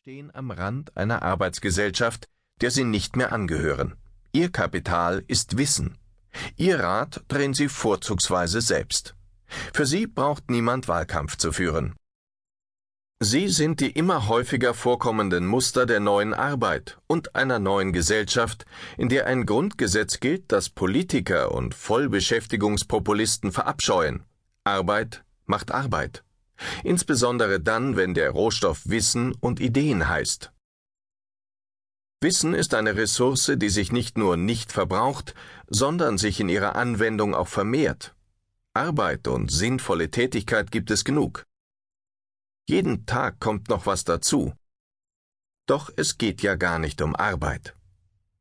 stehen am Rand einer Arbeitsgesellschaft, der sie nicht mehr angehören. Ihr Kapital ist Wissen. Ihr Rat drehen sie vorzugsweise selbst. Für sie braucht niemand Wahlkampf zu führen. Sie sind die immer häufiger vorkommenden Muster der neuen Arbeit und einer neuen Gesellschaft, in der ein Grundgesetz gilt, das Politiker und Vollbeschäftigungspopulisten verabscheuen. Arbeit macht Arbeit. Insbesondere dann, wenn der Rohstoff Wissen und Ideen heißt. Wissen ist eine Ressource, die sich nicht nur nicht verbraucht, sondern sich in ihrer Anwendung auch vermehrt. Arbeit und sinnvolle Tätigkeit gibt es genug. Jeden Tag kommt noch was dazu. Doch es geht ja gar nicht um Arbeit.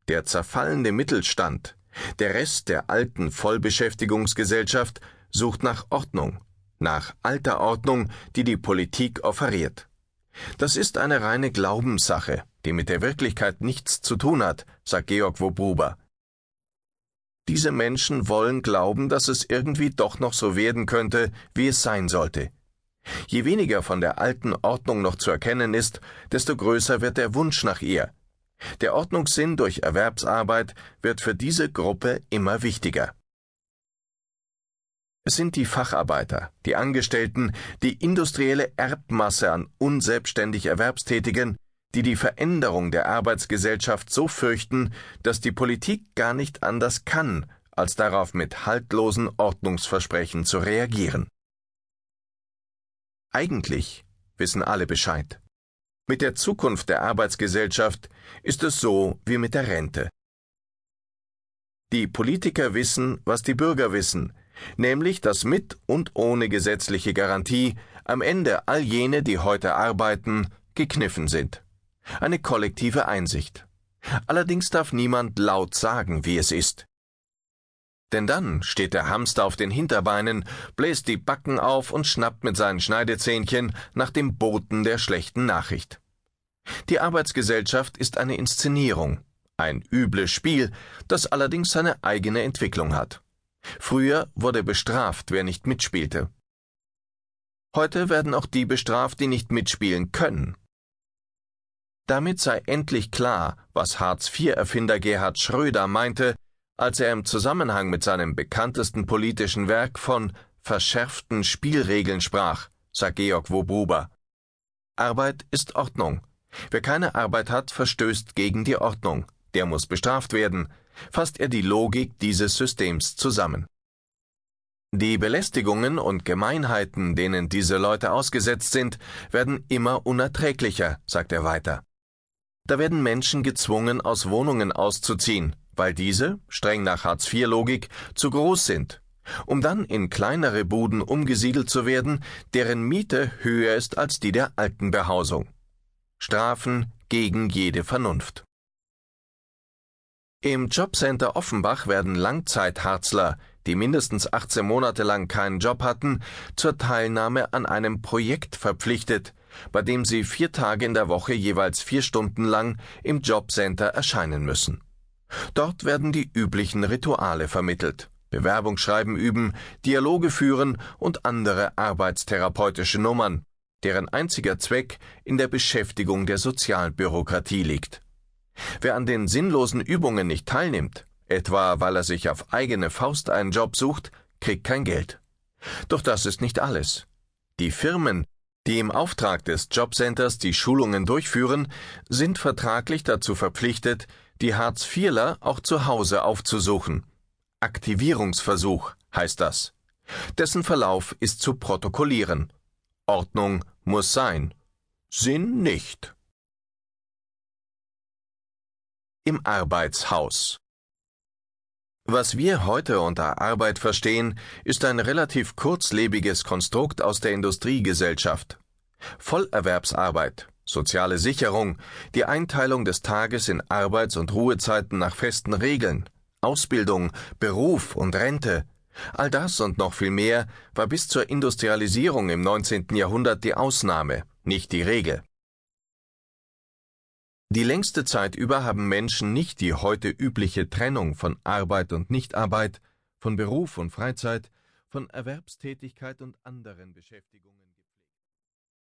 Der zerfallende Mittelstand, der Rest der alten Vollbeschäftigungsgesellschaft sucht nach Ordnung, nach alter Ordnung, die die Politik offeriert. Das ist eine reine Glaubenssache, die mit der Wirklichkeit nichts zu tun hat, sagt Georg Wobruber. Diese Menschen wollen glauben, dass es irgendwie doch noch so werden könnte, wie es sein sollte. Je weniger von der alten Ordnung noch zu erkennen ist, desto größer wird der Wunsch nach ihr. Der Ordnungssinn durch Erwerbsarbeit wird für diese Gruppe immer wichtiger. Es sind die Facharbeiter, die Angestellten, die industrielle Erbmasse an unselbstständig Erwerbstätigen, die die Veränderung der Arbeitsgesellschaft so fürchten, dass die Politik gar nicht anders kann, als darauf mit haltlosen Ordnungsversprechen zu reagieren. Eigentlich wissen alle Bescheid. Mit der Zukunft der Arbeitsgesellschaft ist es so wie mit der Rente. Die Politiker wissen, was die Bürger wissen, nämlich dass mit und ohne gesetzliche Garantie am Ende all jene, die heute arbeiten, gekniffen sind. Eine kollektive Einsicht. Allerdings darf niemand laut sagen, wie es ist. Denn dann steht der Hamster auf den Hinterbeinen, bläst die Backen auf und schnappt mit seinen Schneidezähnchen nach dem Boten der schlechten Nachricht. Die Arbeitsgesellschaft ist eine Inszenierung, ein übles Spiel, das allerdings seine eigene Entwicklung hat. Früher wurde bestraft, wer nicht mitspielte. Heute werden auch die bestraft, die nicht mitspielen können. Damit sei endlich klar, was Hartz-IV-Erfinder Gerhard Schröder meinte, als er im Zusammenhang mit seinem bekanntesten politischen Werk von verschärften Spielregeln sprach, sagt Georg Wobruber. Arbeit ist Ordnung. Wer keine Arbeit hat, verstößt gegen die Ordnung. Der muss bestraft werden, fasst er die Logik dieses Systems zusammen. Die Belästigungen und Gemeinheiten, denen diese Leute ausgesetzt sind, werden immer unerträglicher, sagt er weiter. Da werden Menschen gezwungen, aus Wohnungen auszuziehen, weil diese, streng nach Hartz-IV-Logik, zu groß sind, um dann in kleinere Buden umgesiedelt zu werden, deren Miete höher ist als die der alten Behausung. Strafen gegen jede Vernunft. Im Jobcenter Offenbach werden Langzeitharzler, die mindestens 18 Monate lang keinen Job hatten, zur Teilnahme an einem Projekt verpflichtet, bei dem sie vier Tage in der Woche jeweils vier Stunden lang im Jobcenter erscheinen müssen. Dort werden die üblichen Rituale vermittelt, Bewerbungsschreiben üben, Dialoge führen und andere arbeitstherapeutische Nummern, deren einziger Zweck in der Beschäftigung der Sozialbürokratie liegt. Wer an den sinnlosen Übungen nicht teilnimmt, etwa weil er sich auf eigene Faust einen Job sucht, kriegt kein Geld. Doch das ist nicht alles. Die Firmen, die im Auftrag des Jobcenters die Schulungen durchführen, sind vertraglich dazu verpflichtet, die Hartz-IVler auch zu Hause aufzusuchen. Aktivierungsversuch heißt das. Dessen Verlauf ist zu protokollieren. Ordnung muss sein. Sinn nicht. Im Arbeitshaus. Was wir heute unter Arbeit verstehen, ist ein relativ kurzlebiges Konstrukt aus der Industriegesellschaft. Vollerwerbsarbeit, soziale Sicherung, die Einteilung des Tages in Arbeits- und Ruhezeiten nach festen Regeln, Ausbildung, Beruf und Rente, all das und noch viel mehr war bis zur Industrialisierung im 19. Jahrhundert die Ausnahme, nicht die Regel. Die längste Zeit über haben Menschen nicht die heute übliche Trennung von Arbeit und Nichtarbeit, von Beruf und Freizeit, von Erwerbstätigkeit und anderen Beschäftigungen